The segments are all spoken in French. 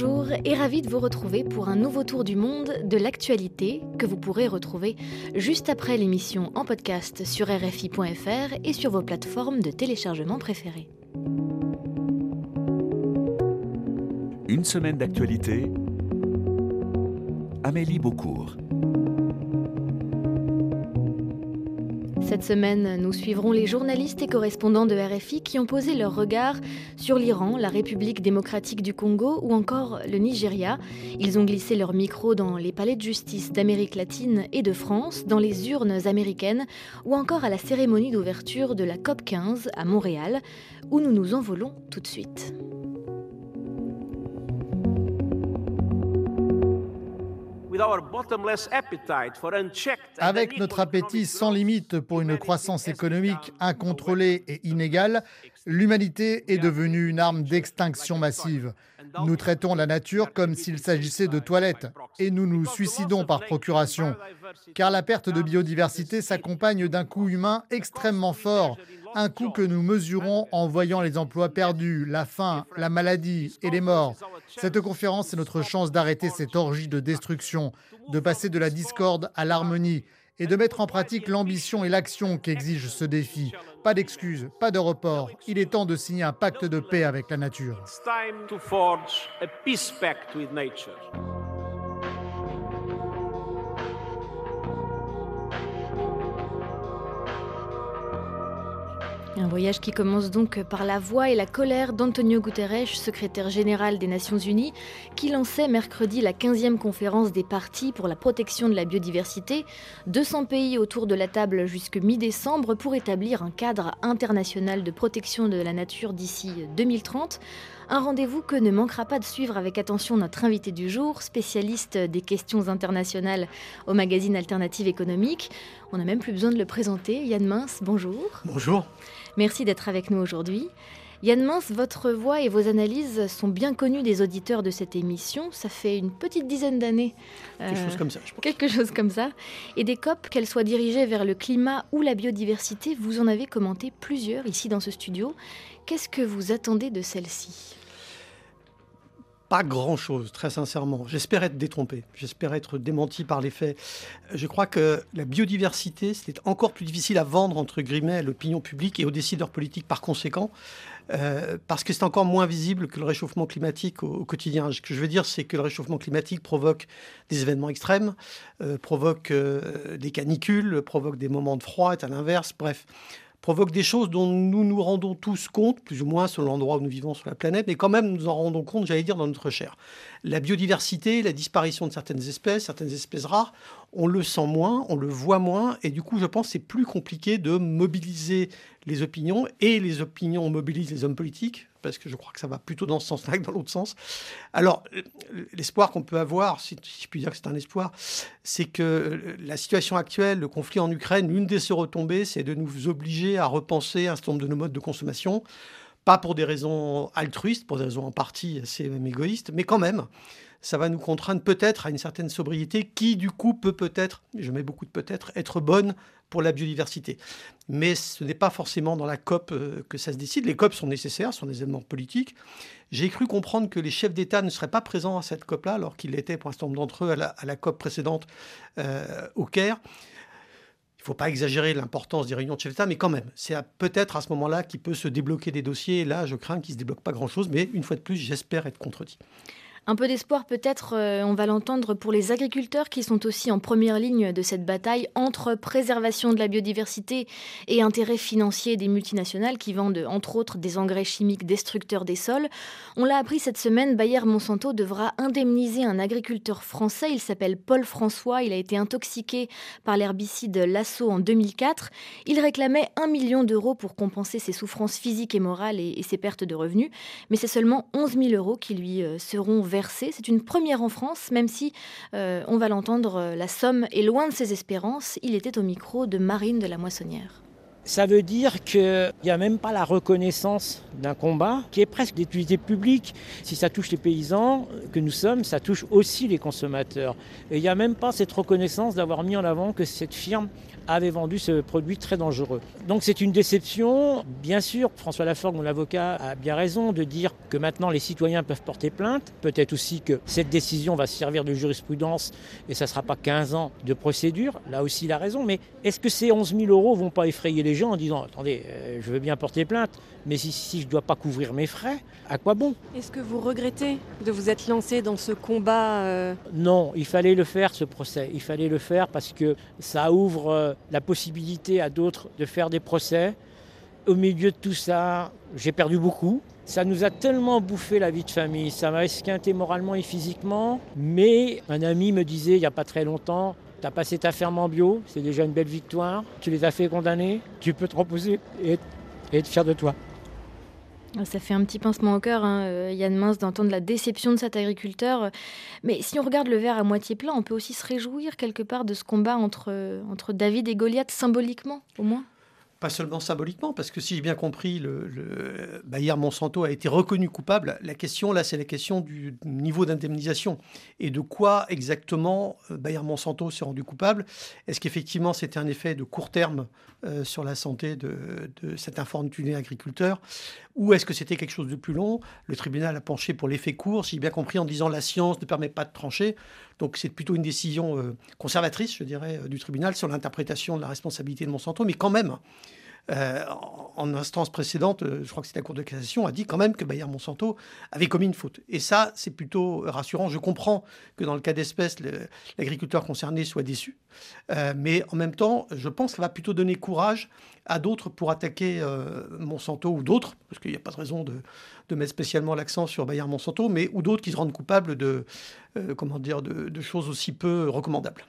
Bonjour et ravi de vous retrouver pour un nouveau tour du monde de l'actualité que vous pourrez retrouver juste après l'émission en podcast sur rfi.fr et sur vos plateformes de téléchargement préférées. Une semaine d'actualité. Amélie Beaucourt. Cette semaine, nous suivrons les journalistes et correspondants de RFI qui ont posé leur regard sur l'Iran, la République démocratique du Congo ou encore le Nigeria. Ils ont glissé leur micro dans les palais de justice d'Amérique latine et de France, dans les urnes américaines ou encore à la cérémonie d'ouverture de la COP 15 à Montréal, où nous nous envolons tout de suite. Avec notre appétit sans limite pour une croissance économique incontrôlée et inégale, l'humanité est devenue une arme d'extinction massive. Nous traitons la nature comme s'il s'agissait de toilettes et nous nous suicidons par procuration, car la perte de biodiversité s'accompagne d'un coût humain extrêmement fort, un coût que nous mesurons en voyant les emplois perdus, la faim, la maladie et les morts. Cette conférence est notre chance d'arrêter cette orgie de destruction, de passer de la discorde à l'harmonie et de mettre en pratique l'ambition et l'action qu'exige ce défi. Pas d'excuses, pas de report. Il est temps de signer un pacte de paix avec la nature. Un voyage qui commence donc par la voix et la colère d'Antonio Guterres, secrétaire général des Nations Unies, qui lançait mercredi la 15e conférence des partis pour la protection de la biodiversité. 200 pays autour de la table jusque mi-décembre pour établir un cadre international de protection de la nature d'ici 2030. Un rendez-vous que ne manquera pas de suivre avec attention notre invité du jour, spécialiste des questions internationales au magazine Alternative économique. On n'a même plus besoin de le présenter. Yann Mince, bonjour. Bonjour. Merci d'être avec nous aujourd'hui. Yann Mince, votre voix et vos analyses sont bien connues des auditeurs de cette émission. Ça fait une petite dizaine d'années. Quelque chose comme ça, je pense. Quelque chose comme ça. Et des COP, qu'elles soient dirigées vers le climat ou la biodiversité, vous en avez commenté plusieurs ici dans ce studio. Qu'est-ce que vous attendez de celle-ci pas grand-chose, très sincèrement. J'espère être détrompé, j'espère être démenti par les faits. Je crois que la biodiversité, c'était encore plus difficile à vendre, entre guillemets, à l'opinion publique et aux décideurs politiques par conséquent, euh, parce que c'est encore moins visible que le réchauffement climatique au, quotidien. Ce que je veux dire, c'est que le réchauffement climatique provoque des événements extrêmes, euh, provoque euh, des canicules, provoque des moments de froid, et à l'inverse, bref provoque des choses dont nous nous rendons tous compte, plus ou moins selon l'endroit où nous vivons sur la planète, mais quand même nous en rendons compte, j'allais dire, dans notre chair. La biodiversité, la disparition de certaines espèces, certaines espèces rares, on le sent moins, on le voit moins, et du coup, je pense c'est plus compliqué de mobiliser les opinions, et les opinions mobilisent les hommes politiques, parce que je crois que ça va plutôt dans ce sens-là que dans l'autre sens. Alors, l'espoir qu'on peut avoir, si, je puis dire que c'est un espoir, c'est que la situation actuelle, le conflit en Ukraine, l'une des ses retombées, c'est de nous obliger à repenser un certain nombre de nos modes de consommation, pas pour des raisons altruistes, pour des raisons en partie assez même égoïstes, mais quand même, ça va nous contraindre peut-être à une certaine sobriété qui, du coup, peut peut-être, je mets beaucoup de peut-être, être bonne pour la biodiversité. Mais ce n'est pas forcément dans la COP euh, que ça se décide. Les COP sont nécessaires, sont des événements politiques. J'ai cru comprendre que les chefs d'État ne seraient pas présents à cette COP-là, alors qu'ils l'étaient pour un certain nombre d'entre eux à la, COP précédente euh, au Caire. Il ne faut pas exagérer l'importance des réunions de chefs d'État, mais quand même, c'est peut-être à ce moment-là qu'il peut se débloquer des dossiers. Là, je crains qu'il ne se débloque pas grand-chose, mais une fois de plus, j'espère être contredit. Un peu d'espoir peut-être, euh, on va l'entendre, pour les agriculteurs qui sont aussi en première ligne de cette bataille entre préservation de la biodiversité et intérêts financiers des multinationales qui vendent entre autres des engrais chimiques destructeurs des sols. On l'a appris cette semaine, Bayer Monsanto devra indemniser un agriculteur français. Il s'appelle Paul François. Il a été intoxiqué par l'herbicide Lasso en 2004. Il réclamait un million d'euros pour compenser ses souffrances physiques et morales et, ses pertes de revenus. Mais c'est seulement 11 000 euros qui lui euh, seront versés c'est une première en France, même si, euh, on va l'entendre, euh, la somme est loin de ses espérances. Il était au micro de Marine de la Moissonnière. Ça veut dire qu'il n'y a même pas la reconnaissance d'un combat qui est presque d'utilité publique. Si ça touche les paysans que nous sommes, ça touche aussi les consommateurs. Et il n'y a même pas cette reconnaissance d'avoir mis en avant que cette firme avait vendu ce produit très dangereux. Donc c'est une déception. Bien sûr, François Laforgue, mon avocat, a bien raison de dire que maintenant les citoyens peuvent porter plainte. Peut-être aussi que cette décision va servir de jurisprudence et ça ne sera pas 15 ans de procédure. Là aussi, il a raison. Mais est-ce que ces 11 000 euros vont pas effrayer les gens en disant attendez, euh, je veux bien porter plainte, mais si, si je ne dois pas couvrir mes frais, à quoi bon? Est-ce que vous regrettez de vous être lancé dans ce combat euh? Non, il fallait le faire ce procès. Il fallait le faire parce que ça ouvre euh, la possibilité à d'autres de faire des procès. Au milieu de tout ça, j'ai perdu beaucoup. Ça nous a tellement bouffé la vie de famille, ça m'a esquinté moralement et physiquement. Mais un ami me disait il n'y a pas très longtemps, tu as passé ta ferme en bio, c'est déjà une belle victoire. Tu les as fait condamner, tu peux te reposer et, et être fier de toi. Ça fait un petit pincement au cœur, hein, euh, Yann Mince, d'entendre la déception de cet agriculteur. Mais si on regarde le verre à moitié plein, on peut aussi se réjouir quelque part de ce combat entre, entre David et Goliath, symboliquement au moins pas seulement symboliquement, parce que si j'ai bien compris, le, le Bayer Monsanto a été reconnu coupable. La question, là, c'est la question du niveau d'indemnisation et de quoi exactement euh, Bayer Monsanto s'est rendu coupable? Est-ce qu'effectivement c'était un effet de court terme euh, sur la santé de, cet infortuné agriculteur? Ou est-ce que c'était quelque chose de plus long? Le tribunal a penché pour l'effet court, si j'ai bien compris, en disant la science ne permet pas de trancher. Donc c'est plutôt une décision euh, conservatrice, je dirais, du tribunal sur l'interprétation de la responsabilité de Monsanto, mais quand même. Euh, en instance précédente, euh, je crois que c'était la Cour de cassation, a dit quand même que Bayer Monsanto avait commis une faute. Et ça, c'est plutôt rassurant. Je comprends que dans le cas d'espèce, l'agriculteur concerné soit déçu. Euh, mais en même temps, je pense que ça va plutôt donner courage à d'autres pour attaquer Monsanto ou d'autres, parce qu'il n'y a pas de raison de, mettre spécialement l'accent sur Bayer Monsanto, mais ou d'autres qui se rendent coupables de, comment dire, de choses aussi peu recommandables.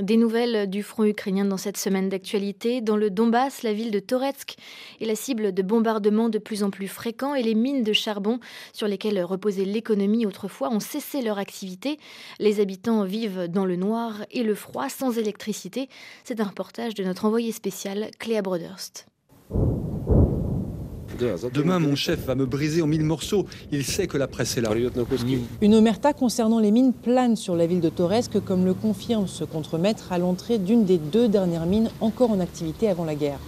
Des nouvelles du front ukrainien dans cette semaine d'actualité. Dans le Donbass, la ville de Toretsk est la cible de bombardements de plus en plus fréquents et les mines de charbon sur lesquelles reposait l'économie autrefois ont cessé leur activité. Les habitants vivent dans le noir et le froid sans électricité. C'est un reportage de notre envoyé spécial Cléa Broderst. Demain, mon chef va me briser en mille morceaux. Il sait que la presse est là. Une omerta concernant les mines plane sur la ville de Toresque, comme le confirme ce contremaître à l'entrée d'une des deux dernières mines encore en activité avant la guerre.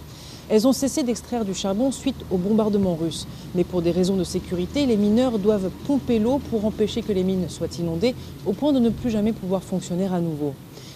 Elles ont cessé d'extraire du charbon suite au bombardement russe. Mais pour des raisons de sécurité, les mineurs doivent pomper l'eau pour empêcher que les mines soient inondées, au point de ne plus jamais pouvoir fonctionner à nouveau.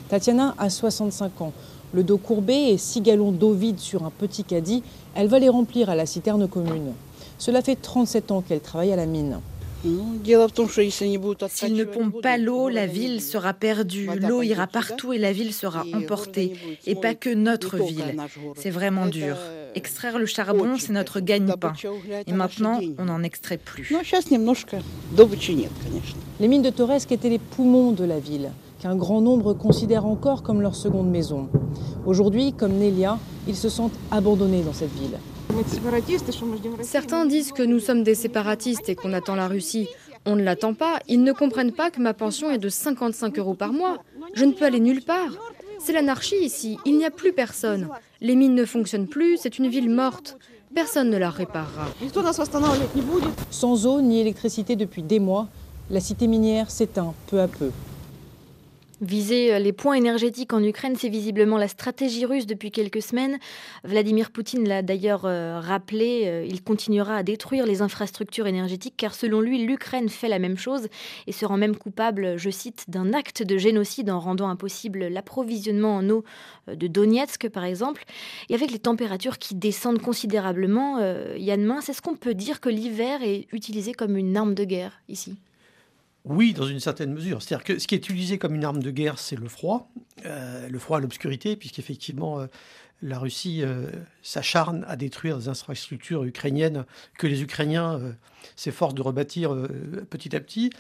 Tatiana a 65 ans. Le dos courbé et six gallons d'eau vide sur un petit caddie, elle va les remplir à la citerne commune. Cela fait 37 ans qu'elle travaille à la mine. S'ils ne pompent pas l'eau, la ville sera perdue, l'eau ira partout et la ville sera emportée. Et pas que notre ville. C'est vraiment dur. Extraire le charbon, c'est notre gagne-pain. Et maintenant, on n'en extrait plus. Les mines de Toresque étaient les poumons de la ville, qu'un grand nombre considère encore comme leur seconde maison. Aujourd'hui, comme Nelia, ils se sentent abandonnés dans cette ville. Certains disent que nous sommes des séparatistes et qu'on attend la Russie. On ne l'attend pas. Ils ne comprennent pas que ma pension est de 55 euros par mois. Je ne peux aller nulle part. C'est l'anarchie ici. Il n'y a plus personne. Les mines ne fonctionnent plus. C'est une ville morte. Personne ne la réparera. Sans eau ni électricité depuis des mois, la cité minière s'éteint peu à peu. Viser les points énergétiques en Ukraine, c'est visiblement la stratégie russe depuis quelques semaines. Vladimir Poutine l'a d'ailleurs euh, rappelé, il continuera à détruire les infrastructures énergétiques car selon lui, l'Ukraine fait la même chose et se rend même coupable, je cite, d'un acte de génocide en rendant impossible l'approvisionnement en eau de Donetsk par exemple. Et avec les températures qui descendent considérablement, euh, Yann Mince, est-ce qu'on peut dire que l'hiver est utilisé comme une arme de guerre ici? Oui, dans une certaine mesure. C'est-à-dire que ce qui est utilisé comme une arme de guerre, c'est le froid. le froid, l'obscurité, puisqu'effectivement, la Russie euh, s'acharne à détruire des infrastructures ukrainiennes que les Ukrainiens euh, s'efforcent de rebâtir euh, petit à petit.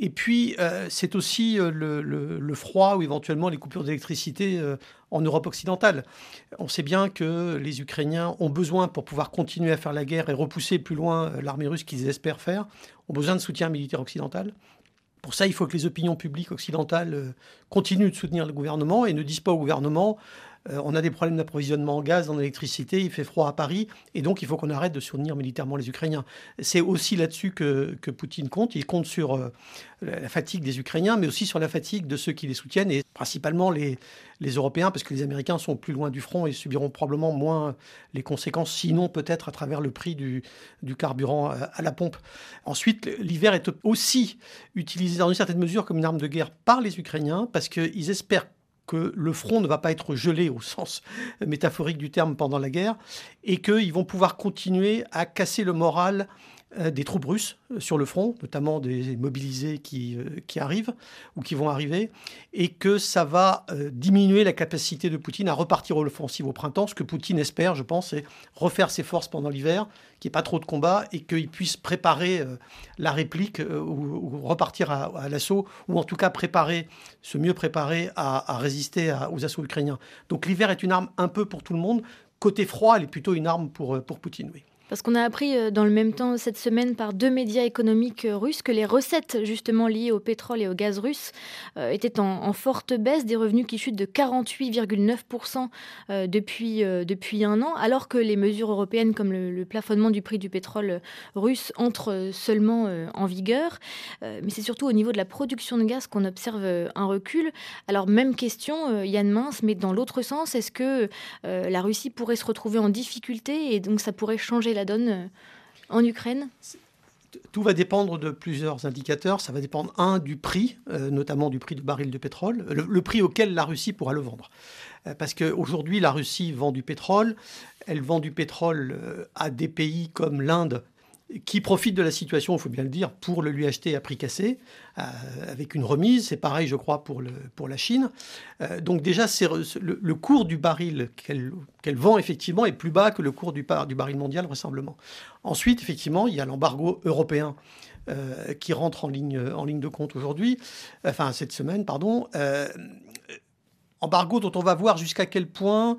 et puis, c'est aussi le, froid ou éventuellement les coupures d'électricité en Europe occidentale. On sait bien que les Ukrainiens ont besoin, pour pouvoir continuer à faire la guerre et repousser plus loin l'armée russe qu'ils espèrent faire, ont besoin de soutien militaire occidental. Pour ça, il faut que les opinions publiques occidentales continuent de soutenir le gouvernement et ne disent pas au gouvernement euh, on a des problèmes d'approvisionnement en gaz, en électricité, il fait froid à Paris, et donc il faut qu'on arrête de soutenir militairement les Ukrainiens. C'est aussi là-dessus que, Poutine compte. Il compte sur euh, la fatigue des Ukrainiens, mais aussi sur la fatigue de ceux qui les soutiennent, et principalement les, Européens, parce que les Américains sont plus loin du front et subiront probablement moins les conséquences, sinon peut-être à travers le prix du, du carburant à la pompe. Ensuite, l'hiver est aussi utilisé dans une certaine mesure comme une arme de guerre par les Ukrainiens, parce qu'ils espèrent que le front ne va pas être gelé au sens métaphorique du terme pendant la guerre, et qu'ils vont pouvoir continuer à casser le moral des troupes russes euh, sur le front, notamment des mobilisés qui, euh, qui arrivent ou qui vont arriver, et que ça va diminuer la capacité de Poutine à repartir au l'offensive au printemps. Ce que Poutine espère, je pense, c'est refaire ses forces pendant l'hiver, qu'il n'y ait pas trop de combats et qu'il puisse préparer la réplique ou, repartir à, l'assaut, ou en tout cas préparer, se mieux préparer à, résister aux assauts ukrainiens. Donc l'hiver est une arme un peu pour tout le monde. Côté froid, elle est plutôt une arme pour, pour Poutine, oui. Parce qu'on a appris euh, dans le même temps cette semaine par deux médias économiques euh, russes que les recettes justement liées au pétrole et au gaz russe euh, étaient en, forte baisse, des revenus qui chutent de 48,9% depuis, depuis un an, alors que les mesures européennes comme le, plafonnement du prix du pétrole russe entrent seulement en vigueur. mais c'est surtout au niveau de la production de gaz qu'on observe un recul. Alors même question, Yann Mince, mais dans l'autre sens, est-ce que la Russie pourrait se retrouver en difficulté et donc ça pourrait changer la donne euh, en Ukraine tout va dépendre de plusieurs indicateurs. Ça va dépendre, un, du prix, euh, notamment du prix du baril de pétrole, le, prix auquel la Russie pourra le vendre. Euh, parce qu'aujourd'hui, la Russie vend du pétrole. Elle vend du pétrole à des pays comme l'Inde, qui profite de la situation, il faut bien le dire, pour le lui acheter à prix cassé, euh, avec une remise. C'est pareil, je crois, pour, le, pour la Chine. Euh, donc déjà, le, le, cours du baril qu'elle vend, effectivement, est plus bas que le cours du, baril mondial, vraisemblablement. Ensuite, effectivement, il y a l'embargo européen. Euh, qui rentre en ligne, en ligne de compte aujourd'hui, enfin cette semaine, pardon. embargo dont on va voir jusqu'à quel point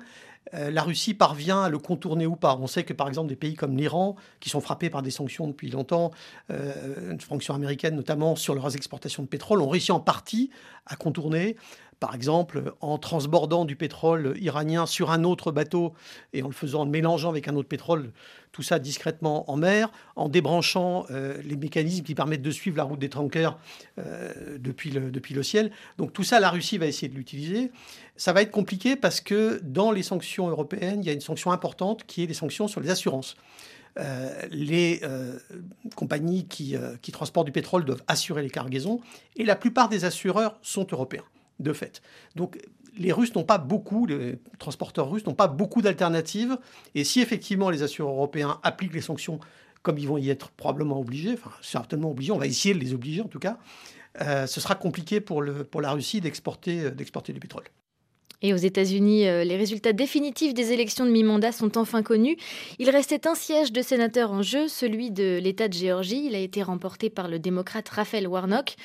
la Russie parvient à le contourner ou pas. On sait que par exemple des pays comme l'Iran, qui sont frappés par des sanctions depuis longtemps, euh, sanctions américaines notamment sur leurs exportations de pétrole, ont réussi en partie à contourner par exemple en transbordant du pétrole iranien sur un autre bateau et en le faisant, en mélangeant avec un autre pétrole, tout ça discrètement en mer, en débranchant euh, les mécanismes qui permettent de suivre la route des tankers euh, depuis, le, le ciel. Donc tout ça, la Russie va essayer de l'utiliser. Ça va être compliqué parce que dans les sanctions européennes, il y a une sanction importante qui est les sanctions sur les assurances. Euh, les compagnies qui, transportent du pétrole doivent assurer les cargaisons et la plupart des assureurs sont européens de fait. Donc les Russes n'ont pas beaucoup, les transporteurs russes n'ont pas beaucoup d'alternatives. Et si effectivement les assureurs européens appliquent les sanctions comme ils vont y être probablement obligés, enfin certainement obligés, on va essayer de les obliger en tout cas, euh, ce sera compliqué pour, le, pour la Russie d'exporter, euh, d'exporter du pétrole. Et aux États-Unis, euh, les résultats définitifs des élections de mi-mandat sont enfin connus. Il restait un siège de sénateur en jeu, celui de l'État de Géorgie. Il a été remporté par le démocrate Raphaël Warnock.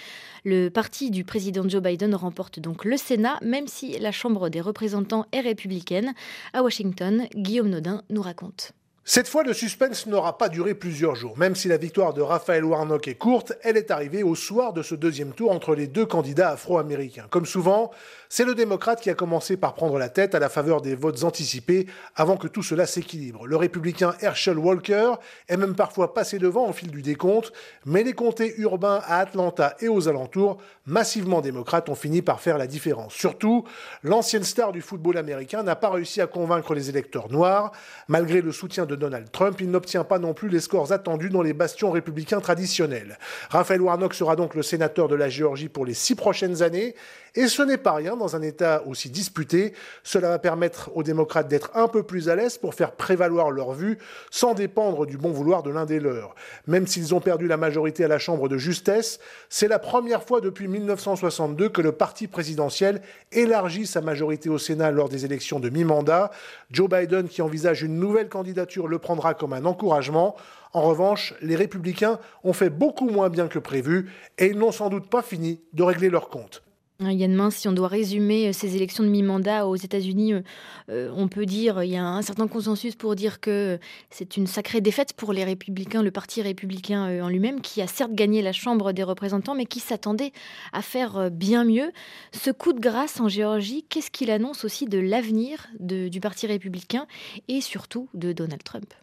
Le parti du président Joe Biden remporte donc le Sénat, même si la Chambre des représentants est républicaine. À Washington, Guillaume Nodin nous raconte. Cette fois, le suspense n'aura pas duré plusieurs jours. Même si la victoire de Raphaël Warnock est courte, elle est arrivée au soir de ce deuxième tour entre les deux candidats afro-américains. Comme souvent, c'est le démocrate qui a commencé par prendre la tête à la faveur des votes anticipés avant que tout cela s'équilibre. Le républicain Herschel Walker est même parfois passé devant au fil du décompte, mais les comtés urbains à Atlanta et aux alentours, massivement démocrates, ont fini par faire la différence. Surtout, l'ancienne star du football américain n'a pas réussi à convaincre les électeurs noirs, malgré le soutien de Donald Trump, il n'obtient pas non plus les scores attendus dans les bastions républicains traditionnels. Raphaël Warnock sera donc le sénateur de la Géorgie pour les six prochaines années, et ce n'est pas rien dans un État aussi disputé. Cela va permettre aux démocrates d'être un peu plus à l'aise pour faire prévaloir leur vue sans dépendre du bon vouloir de l'un des leurs. Même s'ils ont perdu la majorité à la Chambre de justesse, c'est la première fois depuis 1962 que le parti présidentiel élargit sa majorité au Sénat lors des élections de mi-mandat. Joe Biden, qui envisage une nouvelle candidature, le prendra comme un encouragement. En revanche, les républicains ont fait beaucoup moins bien que prévu et ils n'ont sans doute pas fini de régler leur compte. Hein, Yann Main, si on doit résumer euh, ces élections de mi-mandat aux États-Unis, euh, euh, on peut dire, il y a un certain consensus pour dire que c'est une sacrée défaite pour les républicains, le parti républicain en lui-même, qui a certes gagné la Chambre des représentants, mais qui s'attendait à faire bien mieux. Ce coup de grâce en Géorgie, qu'est-ce qu'il annonce aussi de l'avenir du parti républicain et surtout de Donald Trump?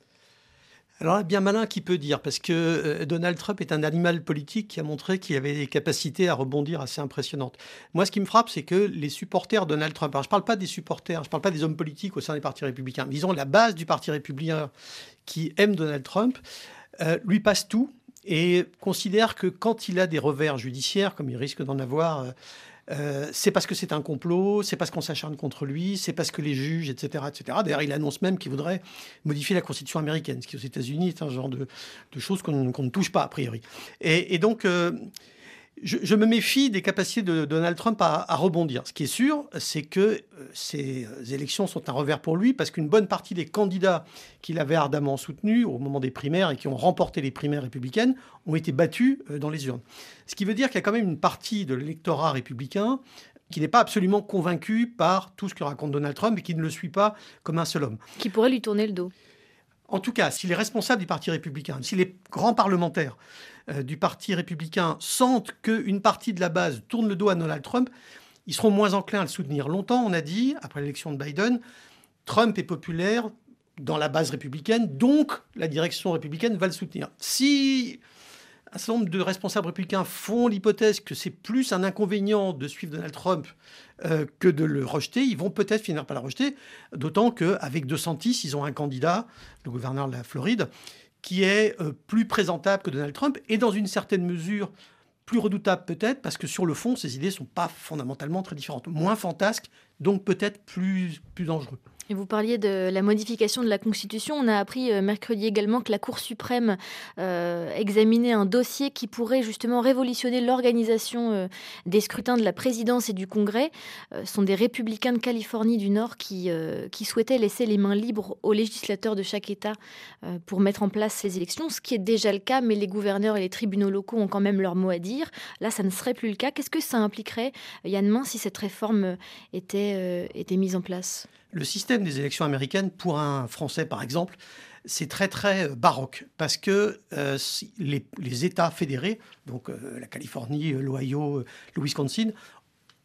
Alors bien malin qui peut dire, parce que euh, Donald Trump est un animal politique qui a montré qu'il avait des capacités à rebondir assez impressionnantes. Moi, ce qui me frappe, c'est que les supporters Donald Trump, alors je ne parle pas des supporters, je ne parle pas des hommes politiques au sein des partis républicains, disons la base du parti républicain qui aime Donald Trump, euh, lui passe tout et considère que quand il a des revers judiciaires, comme il risque d'en avoir, euh, euh, c'est parce que c'est un complot, c'est parce qu'on s'acharne contre lui, c'est parce que les juges, etc. etc. D'ailleurs, il annonce même qu'il voudrait modifier la Constitution américaine, ce qui aux États-Unis est un genre de, choses qu'on ne touche pas, a priori. Et, donc, euh, je, me méfie des capacités de Donald Trump à, rebondir. Ce qui est sûr, c'est que euh, ces élections sont un revers pour lui, parce qu'une bonne partie des candidats qu'il avait ardemment soutenus au moment des primaires et qui ont remporté les primaires républicaines ont été battus dans les urnes. Ce qui veut dire qu'il y a quand même une partie de l'électorat républicain qui n'est pas absolument convaincu par tout ce que raconte Donald Trump et qui ne le suit pas comme un seul homme. Qui pourrait lui tourner le dos. En tout cas, si les responsables du Parti républicain, si les grands parlementaires euh, du Parti républicain sentent qu'une partie de la base tourne le dos à Donald Trump, ils seront moins enclins à le soutenir. Longtemps, on a dit, après l'élection de Biden, Trump est populaire dans la base républicaine, donc la direction républicaine va le soutenir. Si un certain nombre de responsables républicains font l'hypothèse que c'est plus un inconvénient de suivre Donald Trump euh, que de le rejeter, ils vont peut-être finir par le rejeter, d'autant qu'avec DeSantis, ils ont un candidat, le gouverneur de la Floride, qui est euh, plus présentable que Donald Trump et dans une certaine mesure plus redoutable peut-être parce que sur le fond, ses idées ne sont pas fondamentalement très différentes. Moins fantasques, donc peut-être plus, plus dangereux. Vous parliez de la modification de la Constitution. On a appris euh, mercredi également que la Cour suprême euh, examinait un dossier qui pourrait justement révolutionner l'organisation euh, des scrutins de la présidence et du Congrès. ce sont des républicains de Californie du Nord qui, souhaitaient laisser les mains libres aux législateurs de chaque État pour mettre en place ces élections, ce qui est déjà le cas, mais les gouverneurs et les tribunaux locaux ont quand même leur mot à dire. Là, ça ne serait plus le cas. Qu'est-ce que ça impliquerait, Yann si cette réforme était mise en place? Le système des élections américaines, pour un Français par exemple, c'est très très euh, baroque parce que euh, les, États fédérés, donc euh, la Californie, l'Ohio, le Wisconsin,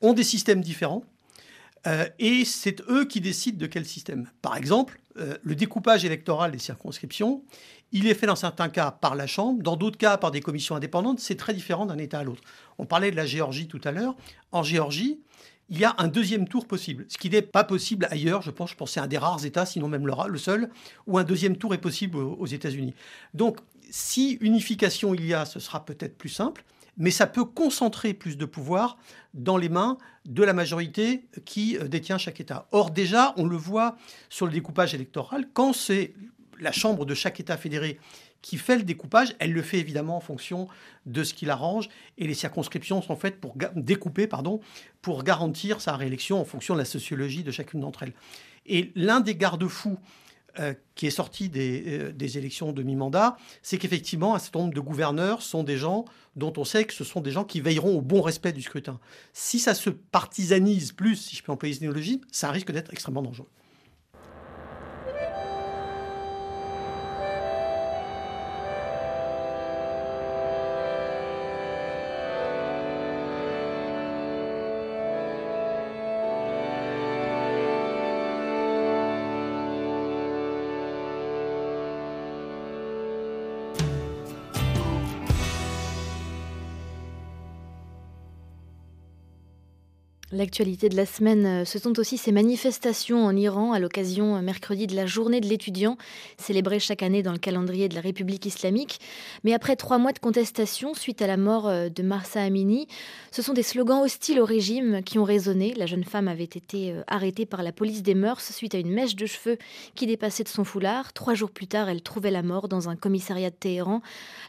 ont des systèmes différents et c'est eux qui décident de quel système. Par exemple, le découpage électoral des circonscriptions, il est fait dans certains cas par la Chambre, dans d'autres cas par des commissions indépendantes. C'est très différent d'un État à l'autre. On parlait de la Géorgie tout à l'heure. En Géorgie, il y a un deuxième tour possible, ce qui n'est pas possible ailleurs, je pense, je pense c'est un des rares États, sinon même le, seul, où un deuxième tour est possible aux, États-Unis. Donc, si unification il y a, ce sera peut-être plus simple, mais ça peut concentrer plus de pouvoir dans les mains de la majorité qui euh, détient chaque État. Or, déjà, on le voit sur le découpage électoral, quand c'est la Chambre de chaque État fédéré qui fait le découpage, elle le fait évidemment en fonction de ce qu'il arrange, et les circonscriptions sont faites pour découper, pardon, pour garantir sa réélection en fonction de la sociologie de chacune d'entre elles. Et l'un des garde-fous euh, qui est sorti des, euh, élections de mi-mandat, c'est qu'effectivement, un certain nombre de gouverneurs sont des gens dont on sait que ce sont des gens qui veilleront au bon respect du scrutin. Si ça se partisanise plus, si je peux employer ce néologisme, ça risque d'être extrêmement dangereux. L'actualité de la semaine, euh, ce sont aussi ces manifestations en Iran à l'occasion euh, mercredi de la journée de l'étudiant, célébrée chaque année dans le calendrier de la République islamique. Mais après trois mois de contestation suite à la mort euh, de Marsa Amini, ce sont des slogans hostiles au régime qui ont résonné. La jeune femme avait été arrêtée par la police des mœurs suite à une mèche de cheveux qui dépassait de son foulard. Trois jours plus tard, elle trouvait la mort dans un commissariat de Téhéran.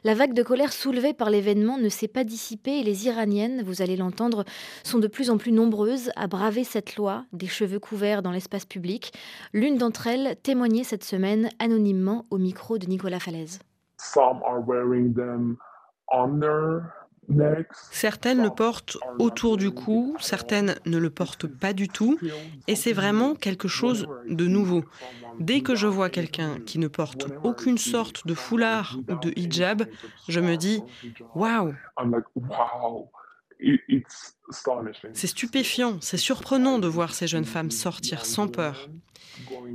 La vague de colère soulevée par l'événement ne s'est pas dissipée et les Iraniennes, vous allez l'entendre, sont de plus en plus nombreuses à braver cette loi des cheveux couverts dans l'espace public. L'une d'entre elles témoignait cette semaine anonymement au micro de Nicolas Falaise. Certaines le portent autour du cou, certaines ne le portent pas du tout, et c'est vraiment quelque chose de nouveau. Dès que je vois quelqu'un qui ne porte aucune sorte de foulard ou de hijab, je me dis waouh c'est stupéfiant, c'est surprenant de voir ces jeunes femmes sortir sans peur.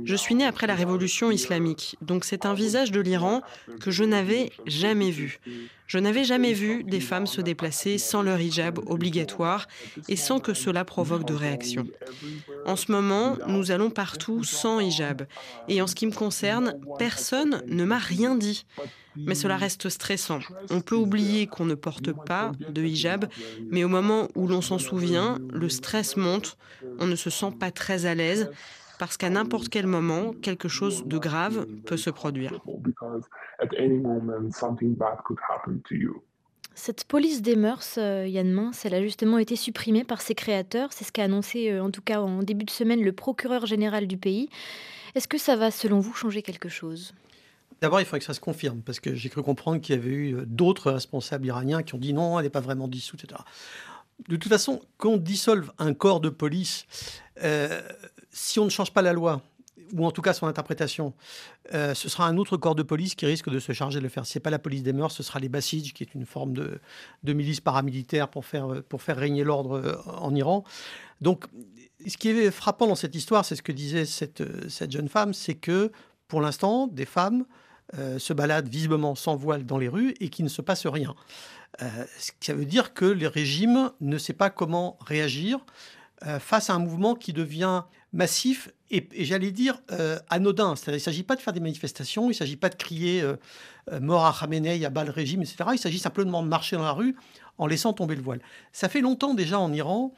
Je suis née après la révolution islamique, donc c'est un visage de l'Iran que je n'avais jamais vu. Je n'avais jamais vu des femmes se déplacer sans leur hijab obligatoire et sans que cela provoque de réaction. En ce moment, nous allons partout sans hijab. Et en ce qui me concerne, personne ne m'a rien dit. Mais cela reste stressant. On peut oublier qu'on ne porte pas de hijab, mais au moment où l'on s'en souvient, le stress monte, on ne se sent pas très à l'aise parce qu'à n'importe quel moment, quelque chose de grave peut se produire. Cette police des mœurs, euh, Yann Mince, elle a justement été supprimée par ses créateurs. C'est ce qu'a annoncé, euh, en tout cas en début de semaine, le procureur général du pays. Est-ce que ça va, selon vous, changer quelque chose? D'abord, il faudrait que ça se confirme, parce que j'ai cru comprendre qu'il y avait eu euh, d'autres responsables iraniens qui ont dit non, elle n'est pas vraiment dissoute, etc. De toute façon, quand on dissolve un corps de police, euh, si on ne change pas la loi, ou en tout cas son interprétation, euh, ce sera un autre corps de police qui risque de se charger de le faire. Ce n'est pas la police des mœurs, ce sera les Basij, qui est une forme de, milice paramilitaire pour faire, pour faire régner l'ordre en Iran. Donc, ce qui est frappant dans cette histoire, c'est ce que disait cette, cette jeune femme, c'est que pour l'instant, des femmes se baladent visiblement sans voile dans les rues et qu'il ne se passe rien. ça veut dire que le régime ne sait pas comment réagir euh, face à un mouvement qui devient massif et, j'allais dire euh, anodin. il ne s'agit pas de faire des manifestations, il ne s'agit pas de crier euh, mort à Khamenei, à bas le régime, etc. Il s'agit simplement de marcher dans la rue en laissant tomber le voile. Ça fait longtemps déjà en Iran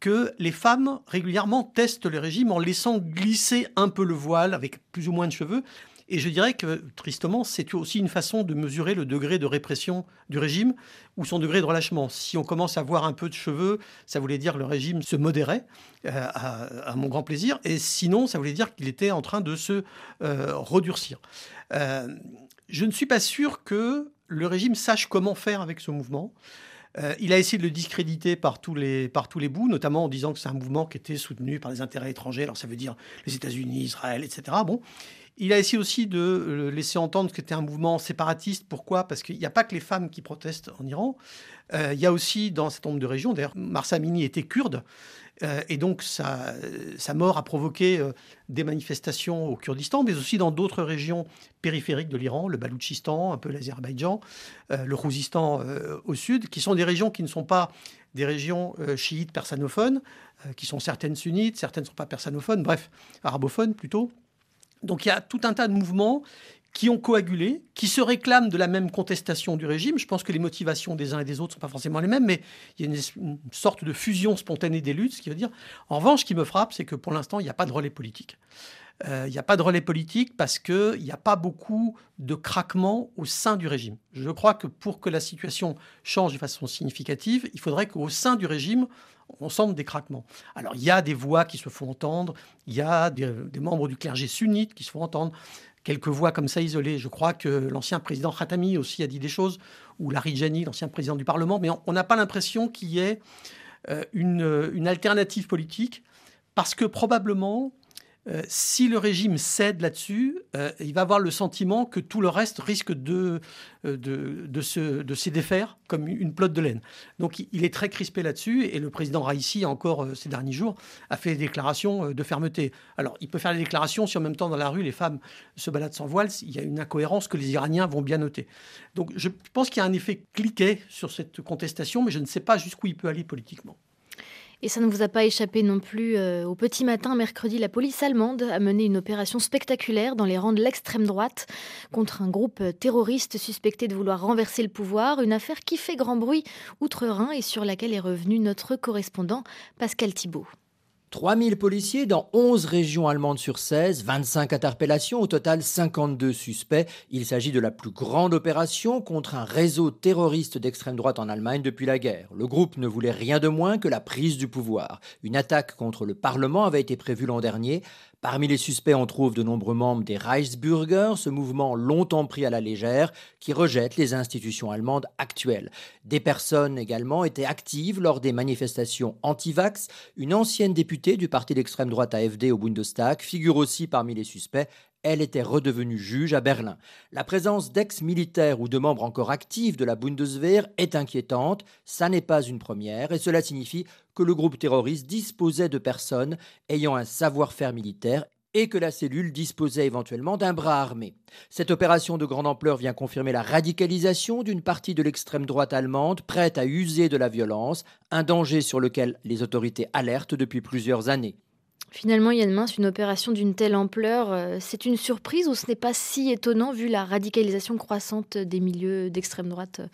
que les femmes régulièrement testent le régime en laissant glisser un peu le voile avec plus ou moins de cheveux. Et je dirais que, tristement, c'est aussi une façon de mesurer le degré de répression du régime ou son degré de relâchement. Si on commence à voir un peu de cheveux, ça voulait dire que le régime se modérait, euh, à, mon grand plaisir. Et sinon, ça voulait dire qu'il était en train de se euh, redurcir. Euh, je ne suis pas sûr que le régime sache comment faire avec ce mouvement. il a essayé de le discréditer par tous, les, par tous les bouts, notamment en disant que c'est un mouvement qui était soutenu par des intérêts étrangers. Alors ça veut dire les États-Unis, Israël, etc. Bon, il a essayé aussi de euh, laisser entendre que c'était un mouvement séparatiste. Pourquoi? Parce qu'il n'y a pas que les femmes qui protestent en Iran. Euh, il y a aussi dans certain nombre de régions, d'ailleurs, Marsa Amini était kurde, euh, et donc sa, mort a provoqué des manifestations au Kurdistan, mais aussi dans d'autres régions périphériques de l'Iran, le Baloutchistan, un peu l'Azerbaïdjan, le Khouzistan au sud, qui sont des régions qui ne sont pas des régions chiites persanophones, qui sont certaines sunnites, certaines ne sont pas persanophones, bref, arabophones plutôt. Donc il y a tout un tas de mouvements qui ont coagulé, qui se réclament de la même contestation du régime. Je pense que les motivations des uns et des autres ne sont pas forcément les mêmes, mais il y a une, sorte de fusion spontanée des luttes, ce qui veut dire, en revanche, ce qui me frappe, c'est que pour l'instant, il n'y a pas de relais politique. Euh, il n'y a pas de relais politique parce qu'il n'y a pas beaucoup de craquements au sein du régime. Je crois que pour que la situation change de façon significative, il faudrait qu'au sein du régime, on sente des craquements. Alors, il y a des voix qui se font entendre, il y a des, membres du clergé sunnite qui se font entendre, quelques voix comme ça isolées. Je crois que l'ancien président Khatami aussi a dit des choses, ou Larry Jani, l'ancien président du Parlement, mais on n'a pas l'impression qu'il y ait euh, une, alternative politique, parce que probablement euh, si le régime cède là-dessus, euh, il va avoir le sentiment que tout le reste risque de, euh, se, défaire comme une pelote de laine. Donc il est très crispé là-dessus et le président Raisi, encore ces derniers jours, a fait des déclarations de fermeté. Alors il peut faire des déclarations si en même temps dans la rue les femmes se baladent sans voile, il y a une incohérence que les Iraniens vont bien noter. Donc je pense qu'il y a un effet cliquet sur cette contestation, mais je ne sais pas jusqu'où il peut aller politiquement. Et ça ne vous a pas échappé non plus. Euh, au petit matin, mercredi, la police allemande a mené une opération spectaculaire dans les rangs de l'extrême droite contre un groupe terroriste suspecté de vouloir renverser le pouvoir. Une affaire qui fait grand bruit outre-Rhin et sur laquelle est revenu notre correspondant Pascal Thibault. 3000 policiers dans 11 régions allemandes sur 16, 25 interpellations, au total 52 suspects. Il s'agit de la plus grande opération contre un réseau terroriste d'extrême droite en Allemagne depuis la guerre. Le groupe ne voulait rien de moins que la prise du pouvoir. Une attaque contre le Parlement avait été prévue l'an dernier. Parmi les suspects, on trouve de nombreux membres des Reichsbürger, ce mouvement longtemps pris à la légère, qui rejette les institutions allemandes actuelles. Des personnes également étaient actives lors des manifestations anti-vax. Une ancienne députée du parti d'extrême droite AFD au Bundestag figure aussi parmi les suspects elle était redevenue juge à Berlin. La présence d'ex-militaires ou de membres encore actifs de la Bundeswehr est inquiétante, ça n'est pas une première, et cela signifie que le groupe terroriste disposait de personnes ayant un savoir-faire militaire et que la cellule disposait éventuellement d'un bras armé. Cette opération de grande ampleur vient confirmer la radicalisation d'une partie de l'extrême droite allemande prête à user de la violence, un danger sur lequel les autorités alertent depuis plusieurs années. Finalement, Yann Mince, une opération d'une telle ampleur, euh, c'est une surprise ou ce n'est pas si étonnant vu la radicalisation croissante des milieux d'extrême droite euh,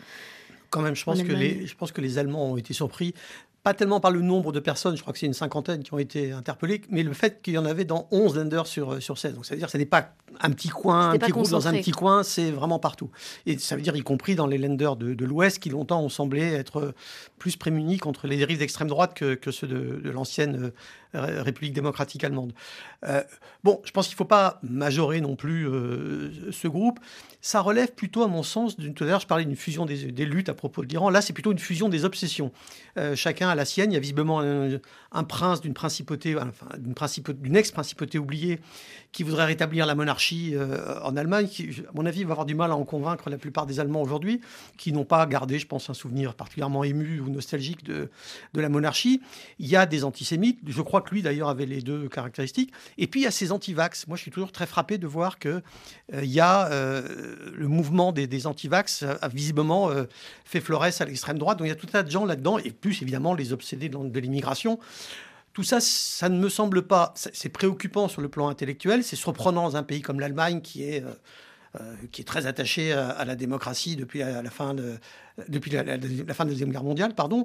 Quand même, je pense, que les, je pense que les Allemands ont été surpris pas tellement par le nombre de personnes, je crois que c'est une cinquantaine qui ont été interpellées, mais le fait qu'il y en avait dans 11 lenders sur, sur 16. Donc ça veut dire que ce n'est pas un petit coin, un petit groupe dans un petit coin, c'est vraiment partout. Et ça veut dire y compris dans les lenders de, de l'Ouest qui longtemps ont semblé être plus prémunis contre les dérives d'extrême droite que, que ceux de, de l'ancienne euh, République démocratique allemande. Euh, bon, je pense qu'il ne faut pas majorer non plus euh, ce groupe. Ça relève plutôt, à mon sens, d'une. Tout à l'heure, je parlais d'une fusion des, luttes à propos de l'Iran. Là, c'est plutôt une fusion des obsessions. chacun a la sienne. Il y a visiblement un, prince d'une principauté, enfin, d'une ex-principauté oubliée qui voudrait rétablir la monarchie euh, en Allemagne, qui, à mon avis, va avoir du mal à en convaincre la plupart des Allemands aujourd'hui, qui n'ont pas gardé, je pense, un souvenir particulièrement ému ou nostalgique de, de la monarchie. Il y a des antisémites, je crois que lui d'ailleurs avait les deux caractéristiques, et puis il y a ces antivax. Moi, je suis toujours très frappé de voir qu'il euh, il y a euh, le mouvement des, des antivax a visiblement fait florès à l'extrême droite, donc il y a tout un tas de gens là-dedans, et plus évidemment les obsédés de, l'immigration. Tout ça, ça ne me semble pas. C'est préoccupant sur le plan intellectuel. C'est surprenant dans un pays comme l'Allemagne qui est. Euh, euh, qui est très attaché à, la démocratie depuis la, fin de la, la, fin de la deuxième guerre mondiale, pardon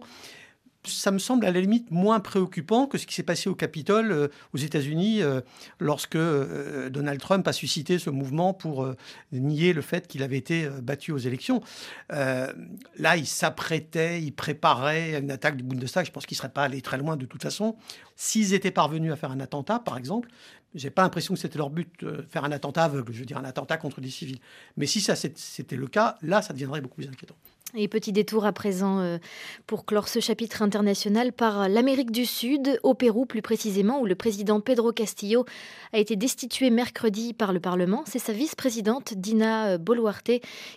ça me semble à la limite moins préoccupant que ce qui s'est passé au Capitole euh, aux États-Unis euh, lorsque euh, Donald Trump a suscité ce mouvement pour nier le fait qu'il avait été battu aux élections. là, il s'apprêtait, il préparait une attaque du Bundestag. Je pense qu'il ne serait pas allé très loin de toute façon. S'ils étaient parvenus à faire un attentat, par exemple, j'ai pas l'impression que c'était leur but de faire un attentat aveugle, je veux dire un attentat contre des civils. Mais si ça c'était le cas, là, ça deviendrait beaucoup plus inquiétant. Et petit détour à présent euh, pour clore ce chapitre international par l'Amérique du Sud, au Pérou plus précisément, où le président Pedro Castillo a été destitué mercredi par le Parlement. C'est sa vice-présidente Dina Boluarte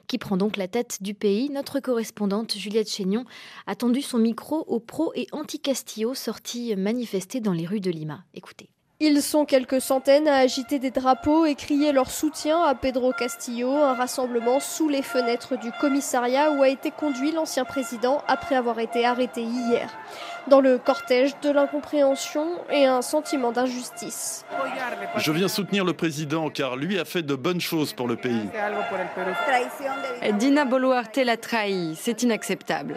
qui prend donc la tête du pays. Notre correspondante Juliette Chénion a tendu son micro aux pro et anti-Castillo sortis manifester dans les rues de Lima. Écoutez. Ils sont quelques centaines à agiter des drapeaux et crier leur soutien à Pedro Castillo, un rassemblement sous les fenêtres du commissariat où a été conduit l'ancien président après avoir été arrêté hier. Dans le cortège de l'incompréhension et un sentiment d'injustice. Je viens soutenir le président car lui a fait de bonnes choses pour le pays. Dina Boluarte l'a trahi, c'est inacceptable.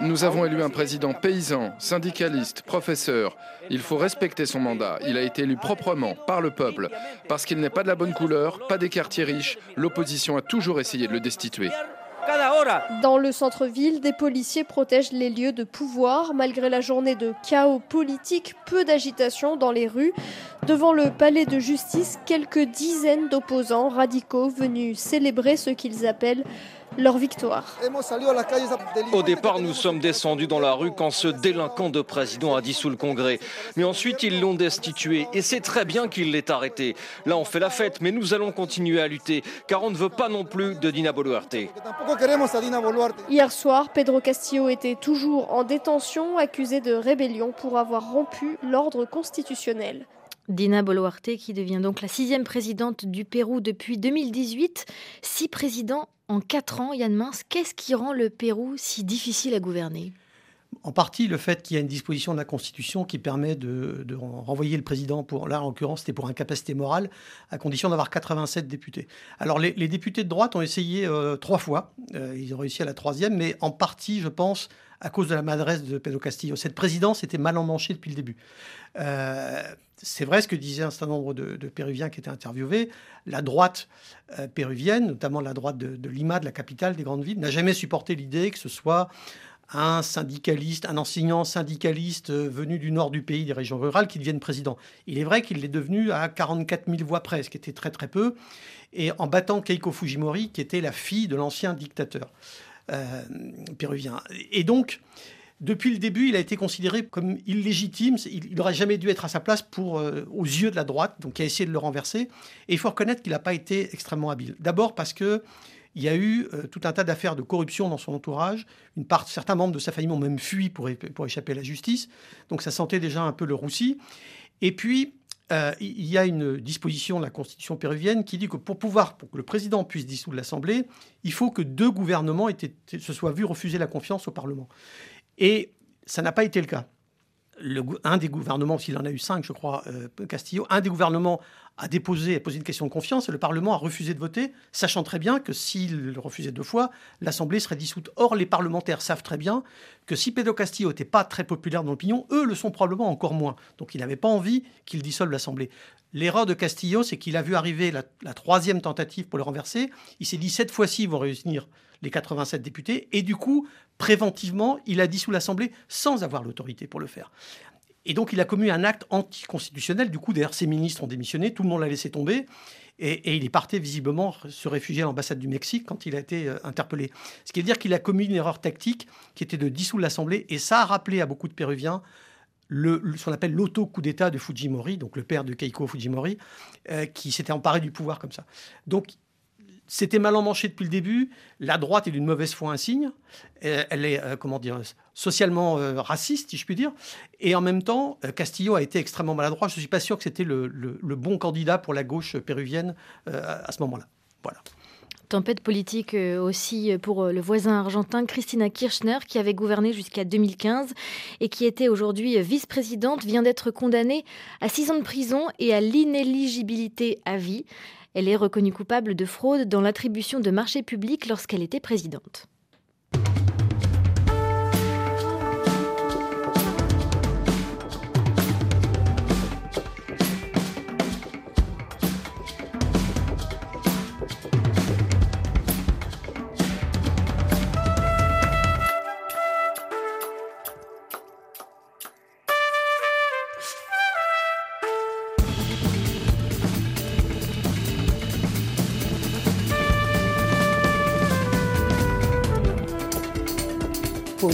Nous avons élu un président paysan, syndicaliste, professeur. Il faut respecter son mandat. Il a été élu proprement par le peuple. Parce qu'il n'est pas de la bonne couleur, pas des quartiers riches, l'opposition a toujours essayé de le destituer. Dans le centre-ville, des policiers protègent les lieux de pouvoir. Malgré la journée de chaos politique, peu d'agitation dans les rues. Devant le palais de justice, quelques dizaines d'opposants radicaux venus célébrer ce qu'ils appellent leur victoire. Au départ, nous sommes descendus dans la rue quand ce délinquant de président a dissous le Congrès. Mais ensuite, ils l'ont destitué. Et c'est très bien qu'il l'ait arrêté. Là, on fait la fête, mais nous allons continuer à lutter, car on ne veut pas non plus de Dina Boluarte. Hier soir, Pedro Castillo était toujours en détention, accusé de rébellion pour avoir rompu l'ordre constitutionnel. Dina Boluarte, qui devient donc la sixième présidente du Pérou depuis 2018. Six présidents en quatre ans, Yann Mince. Qu'est-ce qui rend le Pérou si difficile à gouverner? En partie le fait qu'il y a une disposition de la Constitution qui permet de, renvoyer le président pour, là en l'occurrence c'était pour incapacité morale, à condition d'avoir 87 députés. Alors les, députés de droite ont essayé euh, trois fois, euh, ils ont réussi à la troisième, mais en partie je pense à cause de la maladresse de Pedro Castillo. Cette présidence était mal emmanchée depuis le début. Euh, c'est vrai ce que disait un certain nombre de, Péruviens qui étaient interviewés. La droite péruvienne, notamment la droite de, Lima, de la capitale des grandes villes, n'a jamais supporté l'idée que ce soit un syndicaliste, un enseignant syndicaliste euh, venu du nord du pays, des régions rurales, qui devienne président. Il est vrai qu'il est devenu à 44 000 voix près, ce qui était très très peu, et en battant Keiko Fujimori, qui était la fille de l'ancien dictateur euh, péruvien. Et donc, depuis le début, il a été considéré comme illégitime. Il n'aurait jamais dû être à sa place pour, euh, aux yeux de la droite, donc il a essayé de le renverser. Et il faut reconnaître qu'il n'a pas été extrêmement habile. D'abord parce que il y a eu euh, tout un tas d'affaires de corruption dans son entourage. Une part, certains membres de sa famille ont même fui pour, pour échapper à la justice. Donc ça sentait déjà un peu le roussi. Et puis, euh, il y a une disposition de la Constitution péruvienne qui dit que pour pouvoir, pour que le président puisse dissoudre l'Assemblée, il faut que deux gouvernements se soient vus refuser la confiance au Parlement. Et ça n'a pas été le cas. Un des gouvernements, s'il en a eu cinq, je crois, euh, Castillo, un des gouvernements a déposé, a posé une question de confiance et le Parlement a refusé de voter, sachant très bien que s'il refusait deux fois, l'Assemblée serait dissoute. Or, les parlementaires savent très bien que si Pedro Castillo n'était pas très populaire dans l'opinion, eux le sont probablement encore moins. Donc, il n'avait pas envie qu'il dissolve l'Assemblée. L'erreur de Castillo, c'est qu'il a vu arriver la, troisième tentative pour le renverser. Il s'est dit cette fois-ci, ils vont réunir les 87 députés. Et du coup, préventivement, il a dissous l'Assemblée sans avoir l'autorité pour le faire. Et donc, il a commis un acte anticonstitutionnel. Du coup, d'ailleurs, ses ministres ont démissionné, tout le monde l'a laissé tomber. Et, il est parti visiblement se réfugier à l'ambassade du Mexique quand il a été euh, interpellé. Ce qui veut dire qu'il a commis une erreur tactique qui était de dissoudre l'Assemblée. Et ça a rappelé à beaucoup de Péruviens le, ce qu'on appelle l'auto-coup d'État de Fujimori, donc le père de Keiko Fujimori, euh, qui s'était emparé du pouvoir comme ça. Donc c'était mal emmanché depuis le début. La droite est d'une mauvaise foi un signe. Elle est, euh, comment dire, socialement euh, raciste, si je puis dire. Et en même temps, euh, Castillo a été extrêmement maladroit. Je ne suis pas sûr que c'était le, bon candidat pour la gauche péruvienne à ce moment-là. Voilà. Tempête politique aussi pour le voisin argentin Christina Kirchner, qui avait gouverné jusqu'à 2015 et qui était aujourd'hui vice-présidente, vient d'être condamnée à six ans de prison et à l'inéligibilité à vie. Elle est reconnue coupable de fraude dans l'attribution de marchés publics lorsqu'elle était présidente.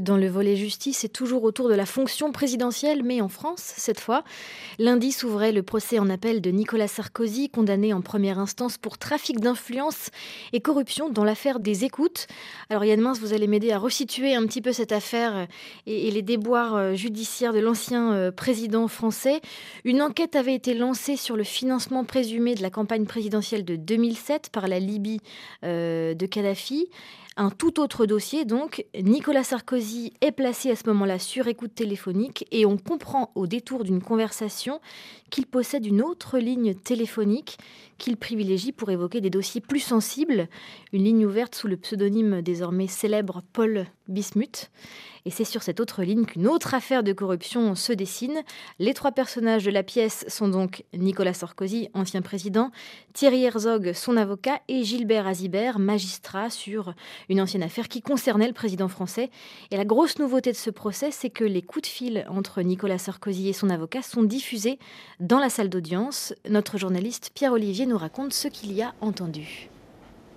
Dans le volet justice et toujours autour de la fonction présidentielle, mais en France cette fois. Lundi s'ouvrait le procès en appel de Nicolas Sarkozy, condamné en première instance pour trafic d'influence et corruption dans l'affaire des écoutes. Alors Yann Mince, vous allez m'aider à resituer un petit peu cette affaire et, les déboires euh, judiciaires de l'ancien euh, président français. Une enquête avait été lancée sur le financement présumé de la campagne présidentielle de 2007 par la Libye euh, de Kadhafi. Un tout autre dossier, donc, Nicolas Sarkozy est placé à ce moment-là sur écoute téléphonique et on comprend au détour d'une conversation qu'il possède une autre ligne téléphonique qu'il privilégie pour évoquer des dossiers plus sensibles, une ligne ouverte sous le pseudonyme désormais célèbre Paul Bismuth. Et c'est sur cette autre ligne qu'une autre affaire de corruption se dessine. Les trois personnages de la pièce sont donc Nicolas Sarkozy, ancien président, Thierry Herzog, son avocat, et Gilbert Azibert, magistrat, sur une ancienne affaire qui concernait le président français. Et la grosse nouveauté de ce procès, c'est que les coups de fil entre Nicolas Sarkozy et son avocat sont diffusés dans la salle d'audience. Notre journaliste Pierre-Olivier nous raconte ce qu'il y a entendu.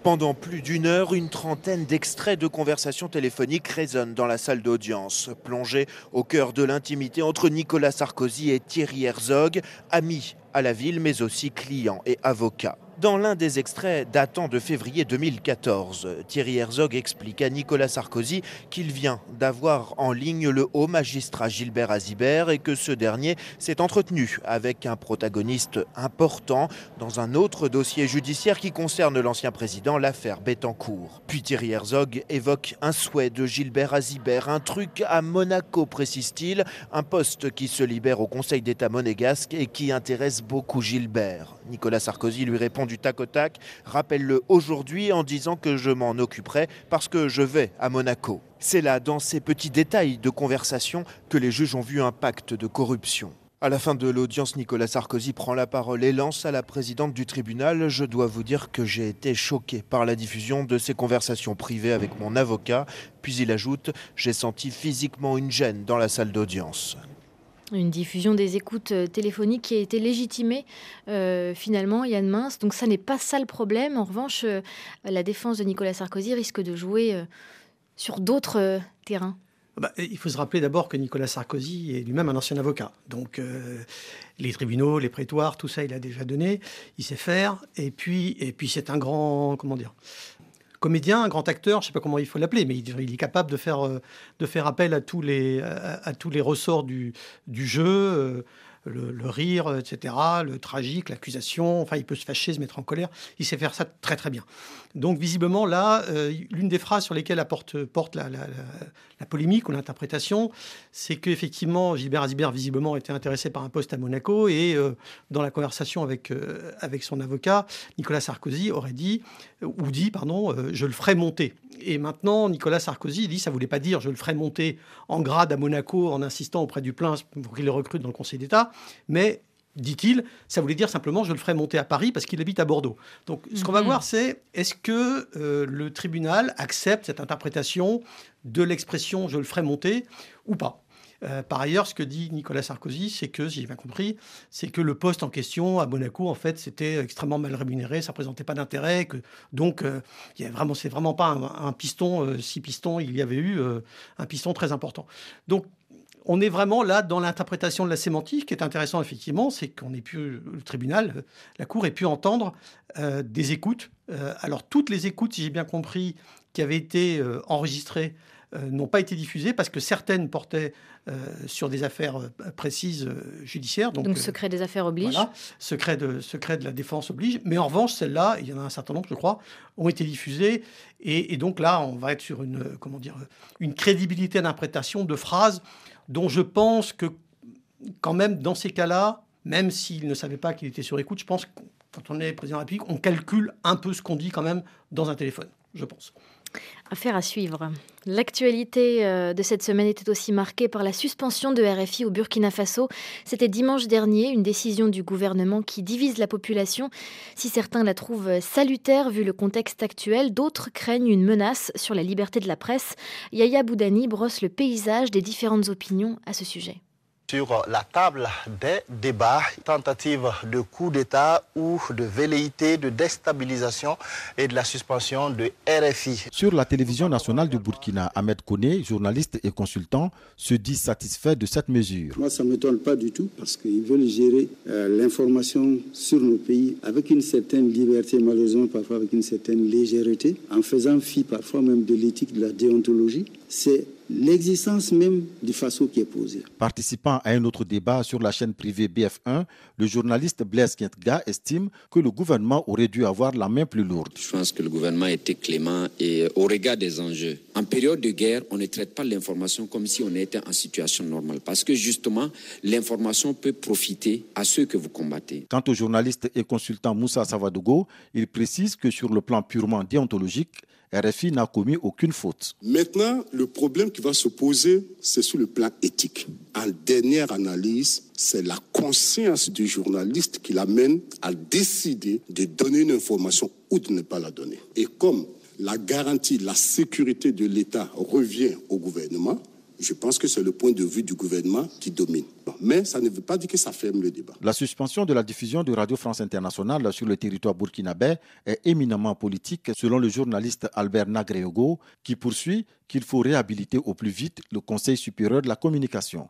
Pendant plus d'une heure, une trentaine d'extraits de conversations téléphoniques résonnent dans la salle d'audience. Plongé au cœur de l'intimité entre Nicolas Sarkozy et Thierry Herzog, amis à la ville mais aussi clients et avocats. Dans l'un des extraits datant de février 2014, Thierry Herzog explique à Nicolas Sarkozy qu'il vient d'avoir en ligne le haut magistrat Gilbert Azibert et que ce dernier s'est entretenu avec un protagoniste important dans un autre dossier judiciaire qui concerne l'ancien président, l'affaire Bettencourt. Puis Thierry Herzog évoque un souhait de Gilbert Azibert, un truc à Monaco, précise-t-il, un poste qui se libère au Conseil d'État monégasque et qui intéresse beaucoup Gilbert. Nicolas Sarkozy lui répond du tac au tac, rappelle-le aujourd'hui en disant que je m'en occuperai parce que je vais à Monaco. C'est là, dans ces petits détails de conversation, que les juges ont vu un pacte de corruption. À la fin de l'audience, Nicolas Sarkozy prend la parole et lance à la présidente du tribunal Je dois vous dire que j'ai été choqué par la diffusion de ces conversations privées avec mon avocat. Puis il ajoute J'ai senti physiquement une gêne dans la salle d'audience. Une diffusion des écoutes euh, téléphoniques qui a été légitimée euh, finalement, Yann Mince. Donc ça n'est pas ça le problème. En revanche, euh, la défense de Nicolas Sarkozy risque de jouer sur d'autres terrains. Bah, il faut se rappeler d'abord que Nicolas Sarkozy est lui-même un ancien avocat. Donc les tribunaux, les prétoires, tout ça, il a déjà donné. Il sait faire. Et puis, et puis c'est un grand, comment dire, comédien, un grand acteur, je ne sais pas comment il faut l'appeler, mais il, est capable de faire, euh, de faire appel à tous les, ressorts du, du jeu. Le, rire, etc., le tragique, l'accusation. Enfin, il peut se fâcher, se mettre en colère. Il sait faire ça très très bien. Donc, visiblement, là, euh, l'une des phrases sur lesquelles apporte, porte la, polémique ou l'interprétation, c'est qu'effectivement, Gilbert Azibert, visiblement, était intéressé par un poste à Monaco. Et euh, dans la conversation avec, euh, avec son avocat, Nicolas Sarkozy aurait dit, ou dit, pardon, je le ferai monter. Et maintenant, Nicolas Sarkozy dit, ça ne voulait pas dire, je le ferai monter en grade à Monaco en insistant auprès du plein pour qu'il le recrute dans le Conseil d'État mais dit-il, ça voulait dire simplement je le ferai monter à Paris parce qu'il habite à Bordeaux. Donc ce qu'on va mhm. voir, c'est est-ce que euh, le tribunal accepte cette interprétation de l'expression je le ferai monter ou pas? Euh, par ailleurs, ce que dit Nicolas Sarkozy, c'est que, si j'ai bien compris, c'est que le poste en question à Monaco, en fait, c'était extrêmement mal rémunéré, ça présentait pas d'intérêt, que donc euh, il vraiment, c'est vraiment pas un, piston, six pistons, il y avait eu un piston très important. Donc on est vraiment là dans l'interprétation de la sémantique. Ce qui est intéressant, effectivement, c'est qu'on ait pu, le tribunal, la Cour ait pu entendre euh, des écoutes. Euh, alors, toutes les écoutes, si j'ai bien compris, qui avaient été euh, enregistrées, n'ont pas été diffusées parce que certaines portaient sur des affaires précises judiciaires. Donc, secret des affaires oblige. Voilà, secret de, secret de la défense oblige. Mais en revanche, celles-là, il y en a un certain nombre, je crois, ont été diffusées. Et, et donc là, on va être sur une, comment dire, une crédibilité d'interprétation de phrases dont je pense que quand même dans ces cas-là, même s'il ne savait pas qu'il était sur écoute, je pense que quand on est président de la République, on calcule un peu ce qu'on dit quand même dans un téléphone, je pense. Affaire à suivre. L'actualité euh, de cette semaine était aussi marquée par la suspension de RFI au Burkina Faso. C'était dimanche dernier, une décision du gouvernement qui divise la population. Si certains la trouvent salutaire vu le contexte actuel, d'autres craignent une menace sur la liberté de la presse. Yaya Boudani brosse le paysage des différentes opinions à ce sujet sur la table des débats, tentative de coup d'État ou de velléité de déstabilisation et de la suspension de RFI. Sur la télévision nationale du Burkina, Ahmed Kone, journaliste et consultant, se dit satisfait de cette mesure. Moi, ça ne m'étonne pas du tout parce qu'ils veulent gérer euh, l'information sur nos pays avec une certaine liberté, malheureusement parfois avec une certaine légèreté, en faisant fi parfois même de l'éthique, de la déontologie. C'est l'existence même du Faso qui est posée. Participant à un autre débat sur la chaîne privée BF1, le journaliste Blaise Kientga estime que le gouvernement aurait dû avoir la main plus lourde. Je pense que le gouvernement était clément et au regard des enjeux. En période de guerre, on ne traite pas l'information comme si on était en situation normale parce que justement, l'information peut profiter à ceux que vous combattez. Quant au journaliste et consultant Moussa Savadogo, il précise que sur le plan purement déontologique, RFI n'a commis aucune faute. Maintenant, le problème qui va se poser, c'est sur le plan éthique. En dernière analyse, c'est la conscience du journaliste qui l'amène à décider de donner une information ou de ne pas la donner. Et comme la garantie, la sécurité de l'État revient au gouvernement, je pense que c'est le point de vue du gouvernement qui domine. Mais ça ne veut pas dire que ça ferme le débat. La suspension de la diffusion de Radio France Internationale sur le territoire burkinabé est éminemment politique, selon le journaliste Albert Nagreogo, qui poursuit qu'il faut réhabiliter au plus vite le Conseil supérieur de la communication.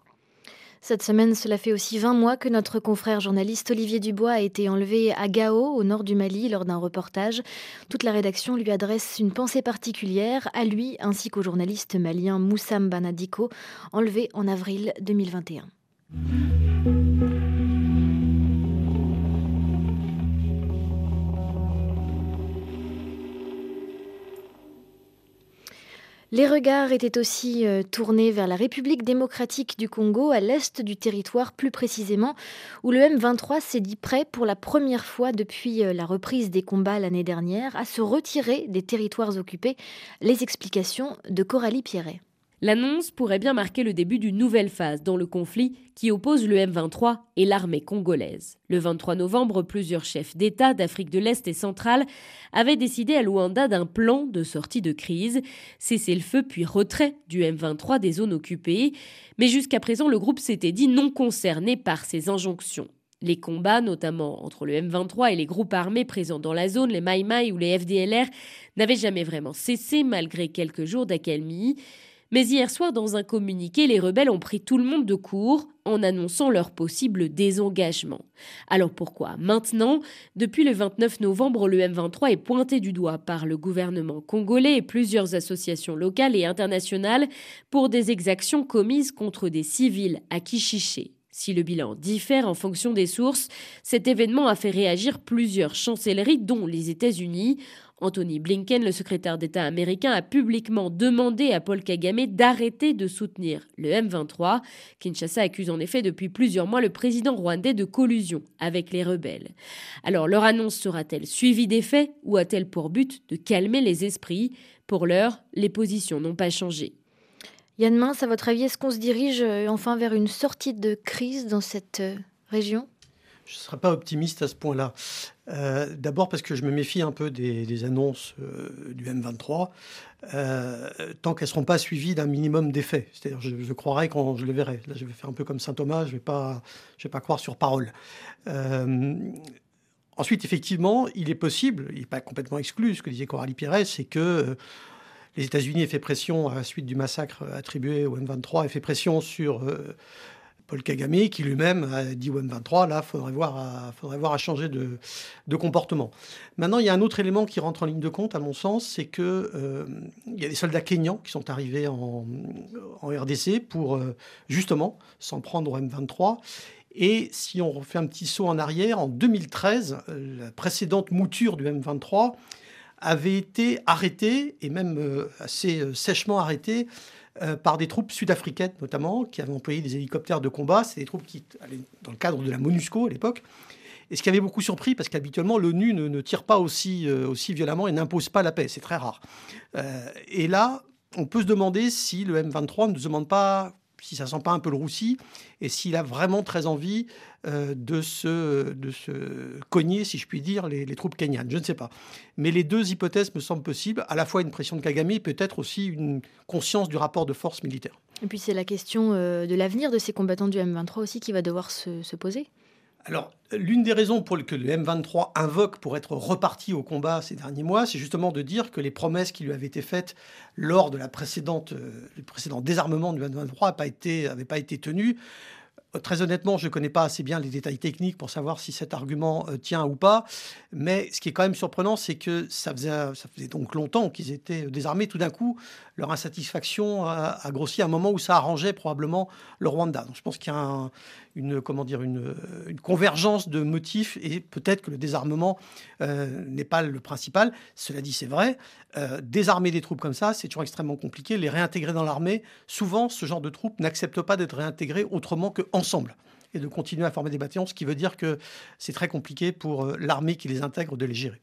Cette semaine, cela fait aussi 20 mois que notre confrère journaliste Olivier Dubois a été enlevé à Gao, au nord du Mali, lors d'un reportage. Toute la rédaction lui adresse une pensée particulière, à lui ainsi qu'au journaliste malien Moussam Banadiko, enlevé en avril 2021. Les regards étaient aussi euh, tournés vers la République démocratique du Congo, à l'est du territoire plus précisément, où le M23 s'est dit prêt pour la première fois depuis euh, la reprise des combats l'année dernière à se retirer des territoires occupés. Les explications de Coralie Pierret. L'annonce pourrait bien marquer le début d'une nouvelle phase dans le conflit qui oppose le M23 et l'armée congolaise. Le 23 novembre, plusieurs chefs d'État d'Afrique de l'Est et centrale avaient décidé à Luanda d'un plan de sortie de crise, cesser le feu puis retrait du M23 des zones occupées. Mais jusqu'à présent, le groupe s'était dit non concerné par ces injonctions. Les combats, notamment entre le M23 et les groupes armés présents dans la zone, les Maïmaï ou les FDLR, n'avaient jamais vraiment cessé malgré quelques jours d'accalmie. Mais hier soir, dans un communiqué, les rebelles ont pris tout le monde de court en annonçant leur possible désengagement. Alors pourquoi? Maintenant Depuis le 29 novembre, le M23 est pointé du doigt par le gouvernement congolais et plusieurs associations locales et internationales pour des exactions commises contre des civils à Kichiché. Si le bilan diffère en fonction des sources, cet événement a fait réagir plusieurs chancelleries, dont les États-Unis, Anthony Blinken, le secrétaire d'État américain, a publiquement demandé à Paul Kagame d'arrêter de soutenir le M23. Kinshasa accuse en effet depuis plusieurs mois le président rwandais de collusion avec les rebelles. Alors leur annonce sera-t-elle suivie des faits ou a-t-elle pour but de calmer les esprits? Pour l'heure, les positions n'ont pas changé. Yann Mince, à votre avis, est-ce qu'on se dirige euh, enfin vers une sortie de crise dans cette euh, région? Je ne serais pas optimiste à ce point-là. Euh, d'abord parce que je me méfie un peu des, annonces euh, du M23, euh, tant qu'elles ne seront pas suivies d'un minimum d'effets. C'est-à-dire, je, je, croirai quand je le verrai. Là, je vais faire un peu comme saint Thomas, je ne vais, pas, je vais pas croire sur parole. ensuite, effectivement, il est possible, il n'est pas complètement exclu, ce que disait Coralie Pires, c'est que les États-Unis aient fait pression à la suite du massacre attribué au M23, aient fait pression sur Paul Kagame, qui lui-même a dit au M23, là, il faudrait voir, à, faudrait voir à changer de, comportement. Maintenant, il y a un autre élément qui rentre en ligne de compte, à mon sens, c'est qu'il euh, y a des soldats kényans qui sont arrivés en, RDC pour euh, justement s'en prendre au M23. Et si on refait un petit saut en arrière, en 2013, la précédente mouture du M23 avait été arrêtée, et même euh, assez sèchement arrêtée, euh, par des troupes sud-africaines notamment, qui avaient employé des hélicoptères de combat. C'est des troupes qui allaient dans le cadre de la MONUSCO à l'époque. Et ce qui avait beaucoup surpris, parce qu'habituellement, l'ONU ne, tire pas aussi, euh, aussi violemment et n'impose pas la paix. C'est très rare. Euh, et là, on peut se demander si le M23 ne demande pas si ça sent pas un peu le roussi et s'il a vraiment très envie de, se, de se cogner, si je puis dire, les, troupes kenyanes. Je ne sais pas. Mais les deux hypothèses me semblent possibles, à la fois une pression de Kagame et peut-être aussi une conscience du rapport de force militaire. Et puis c'est la question euh, de l'avenir de ces combattants du M23 aussi qui va devoir se poser. Alors, l'une des raisons pour lesquelles le M23 invoque pour être reparti au combat ces derniers mois, c'est justement de dire que les promesses qui lui avaient été faites lors de la précédente, euh, le précédent désarmement du M23 n'avaient pas été, pas été tenues. Euh, très honnêtement, je ne connais pas assez bien les détails techniques pour savoir si cet argument euh, tient ou pas. Mais ce qui est quand même surprenant, c'est que ça faisait, ça faisait donc longtemps qu'ils étaient désarmés. Tout d'un coup, leur insatisfaction a, grossi à un moment où ça arrangeait probablement le Rwanda. Donc je pense qu'il y a un, une, comment dire, une, convergence de motifs et peut-être que le désarmement euh, n'est pas le principal. Cela dit, c'est vrai. Euh, désarmer des troupes comme ça, c'est toujours extrêmement compliqué. Les réintégrer dans l'armée, souvent, ce genre de troupes n'acceptent pas d'être réintégrées autrement qu'ensemble et de continuer à former des bataillons, ce qui veut dire que c'est très compliqué pour euh, l'armée qui les intègre de les gérer.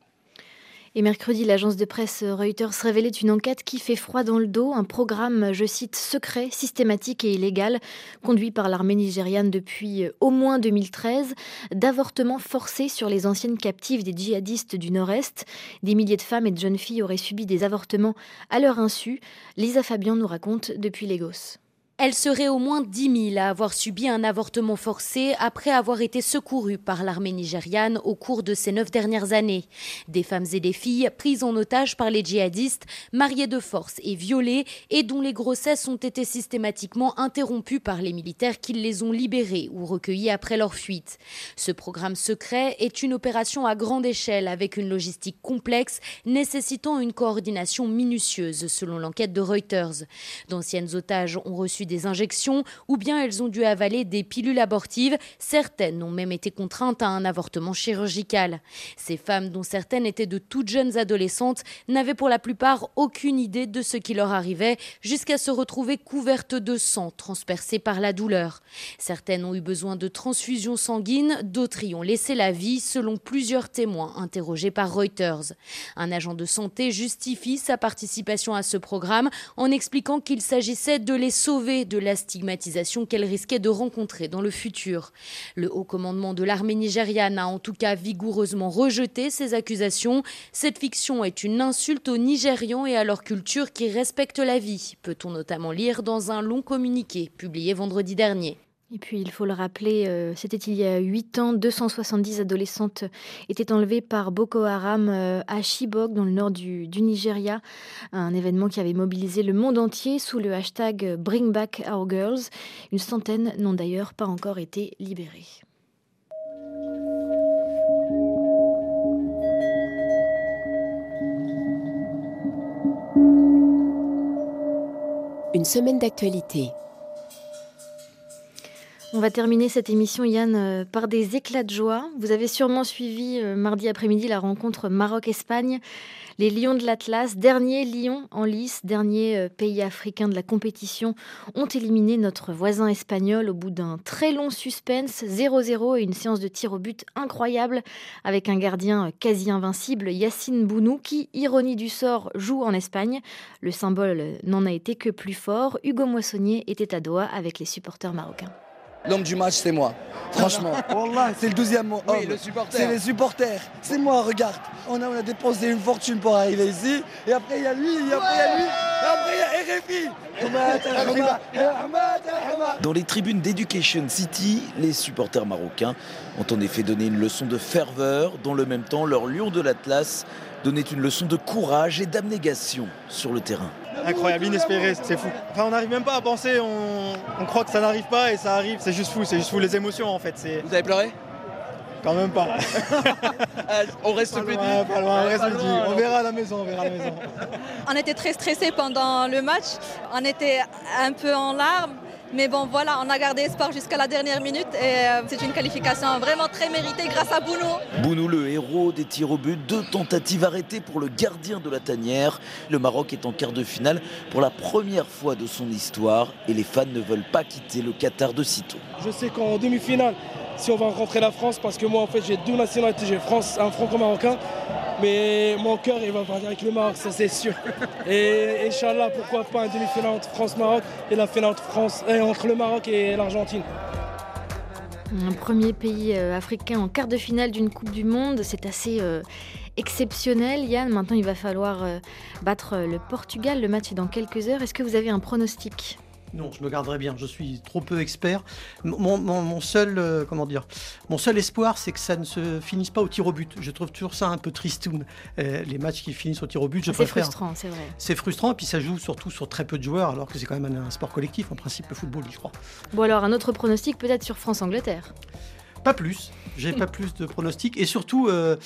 Et mercredi, l'agence de presse Reuters révélait une enquête qui fait froid dans le dos, un programme, je cite, secret, systématique et illégal, conduit par l'armée nigériane depuis au moins 2013, d'avortements forcés sur les anciennes captives des djihadistes du Nord-Est. Des milliers de femmes et de jeunes filles auraient subi des avortements à leur insu. Lisa Fabian nous raconte depuis Lagos. Elle serait au moins 10 000 à avoir subi un avortement forcé après avoir été secourue par l'armée nigériane au cours de ces neuf dernières années. Des femmes et des filles prises en otage par les djihadistes, mariées de force et violées, et dont les grossesses ont été systématiquement interrompues par les militaires qui les ont libérées ou recueillies après leur fuite. Ce programme secret est une opération à grande échelle avec une logistique complexe nécessitant une coordination minutieuse selon l'enquête de Reuters. D'anciennes otages ont reçu des injections ou bien elles ont dû avaler des pilules abortives. Certaines ont même été contraintes à un avortement chirurgical. Ces femmes, dont certaines étaient de toutes jeunes adolescentes, n'avaient pour la plupart aucune idée de ce qui leur arrivait jusqu'à se retrouver couvertes de sang transpercées par la douleur. Certaines ont eu besoin de transfusions sanguines, d'autres y ont laissé la vie selon plusieurs témoins interrogés par Reuters. Un agent de santé justifie sa participation à ce programme en expliquant qu'il s'agissait de les sauver de la stigmatisation qu'elles risquaient de rencontrer dans le futur. Le haut commandement de l'armée nigériane a en tout cas vigoureusement rejeté ces accusations. Cette fiction est une insulte aux Nigérians et à leur culture qui respectent la vie, peut-on notamment lire dans un long communiqué publié vendredi dernier. Et puis, il faut le rappeler, euh, c'était il y a 8 ans, 270 adolescentes étaient enlevées par Boko Haram euh, à Chibok, dans le nord du, du, Nigeria. Un événement qui avait mobilisé le monde entier sous le hashtag Bring Back Our Girls. Une centaine n'ont d'ailleurs pas encore été libérées. Une semaine d'actualité. On va terminer cette émission, Yann, euh, par des éclats de joie. Vous avez sûrement suivi euh, mardi après-midi la rencontre Maroc-Espagne. Les Lions de l'Atlas, dernier Lion en lice, dernier euh, pays africain de la compétition, ont éliminé notre voisin espagnol au bout d'un très long suspense, 0-0 et une séance de tir au but incroyable avec un gardien quasi invincible, Yacine Bounou, qui, ironie du sort, joue en Espagne. Le symbole n'en a été que plus fort. Hugo Moissonnier était à Doha avec les supporters marocains. L'homme du match, c'est moi. Franchement. c'est le douzième homme. Oui, le supporter. C'est les supporters. C'est moi, regarde. On a, on a dépensé une fortune pour arriver ici. Et après, il y a lui. Et après, il y a lui. Et après, il y a RFI. Dans les tribunes d'Education City, les supporters marocains ont en effet donné une leçon de ferveur. Dans le même temps, leur lion de l'Atlas donnait une leçon de courage et d'abnégation sur le terrain. Incroyable, inespéré, c'est fou. Enfin, on n'arrive même pas à penser, on, croit que ça n'arrive pas et ça arrive, c'est juste fou, c'est juste fou les émotions en fait. Vous avez pleuré? Quand même pas. on reste plus on reste On verra à la maison, on verra à la maison. On était très stressés pendant le match, on était un peu en larmes. Mais bon, voilà, on a gardé espoir jusqu'à la dernière minute et euh, c'est une qualification vraiment très méritée grâce à Bounou. Bounou, le héros des tirs au but, deux tentatives arrêtées pour le gardien de la tanière. Le Maroc est en quart de finale pour la première fois de son histoire et les fans ne veulent pas quitter le Qatar de sitôt. Je sais qu'en demi-finale, si on va rencontrer la France, parce que moi en fait j'ai deux nationalités, j'ai France, un franco-marocain, mais mon cœur il va partir avec le Maroc, ça c'est sûr. Et Inch'Allah, pourquoi pas un demi-finale entre France-Maroc et la finale entre, France, et entre le Maroc et l'Argentine. Un premier pays euh, africain en quart de finale d'une Coupe du Monde, c'est assez euh, exceptionnel. Yann, maintenant il va falloir euh, battre le Portugal. Le match est dans quelques heures. Est-ce que vous avez un pronostic? Non, je me garderai bien. Je suis trop peu expert. Mon, seul, euh, comment dire, mon seul espoir, c'est que ça ne se finisse pas au tir au but. Je trouve toujours ça un peu tristoun. Euh, les matchs qui finissent au tir au but, je préfère. C'est frustrant, c'est vrai. C'est frustrant, et puis ça joue surtout sur très peu de joueurs, alors que c'est quand même un, un sport collectif, en principe, le football, je crois. Bon, alors, un autre pronostic peut-être sur France-Angleterre pas plus. J'ai pas plus de pronostics. Et surtout, euh,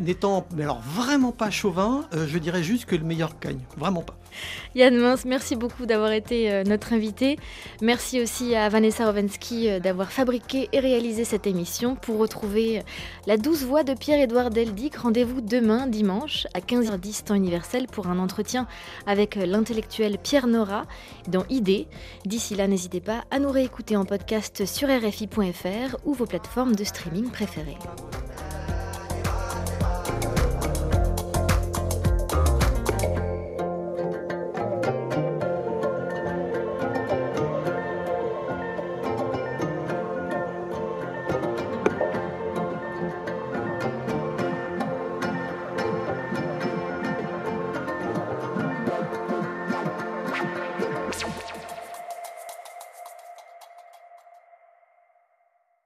n'étant mais alors vraiment pas chauvin, je dirais juste que le meilleur gagne. Vraiment pas. Yann Mince, merci beaucoup d'avoir été notre invité. Merci aussi à Vanessa Rovensky d'avoir fabriqué et réalisé cette émission. Pour retrouver la douce voix de Pierre-Édouard Deldic, rendez-vous demain, dimanche, à 15h10 temps universel pour un entretien avec l'intellectuel Pierre Nora dans Idée. D'ici là, n'hésitez pas à nous réécouter en podcast sur rfi.fr ou vos plateformes de streaming préférées.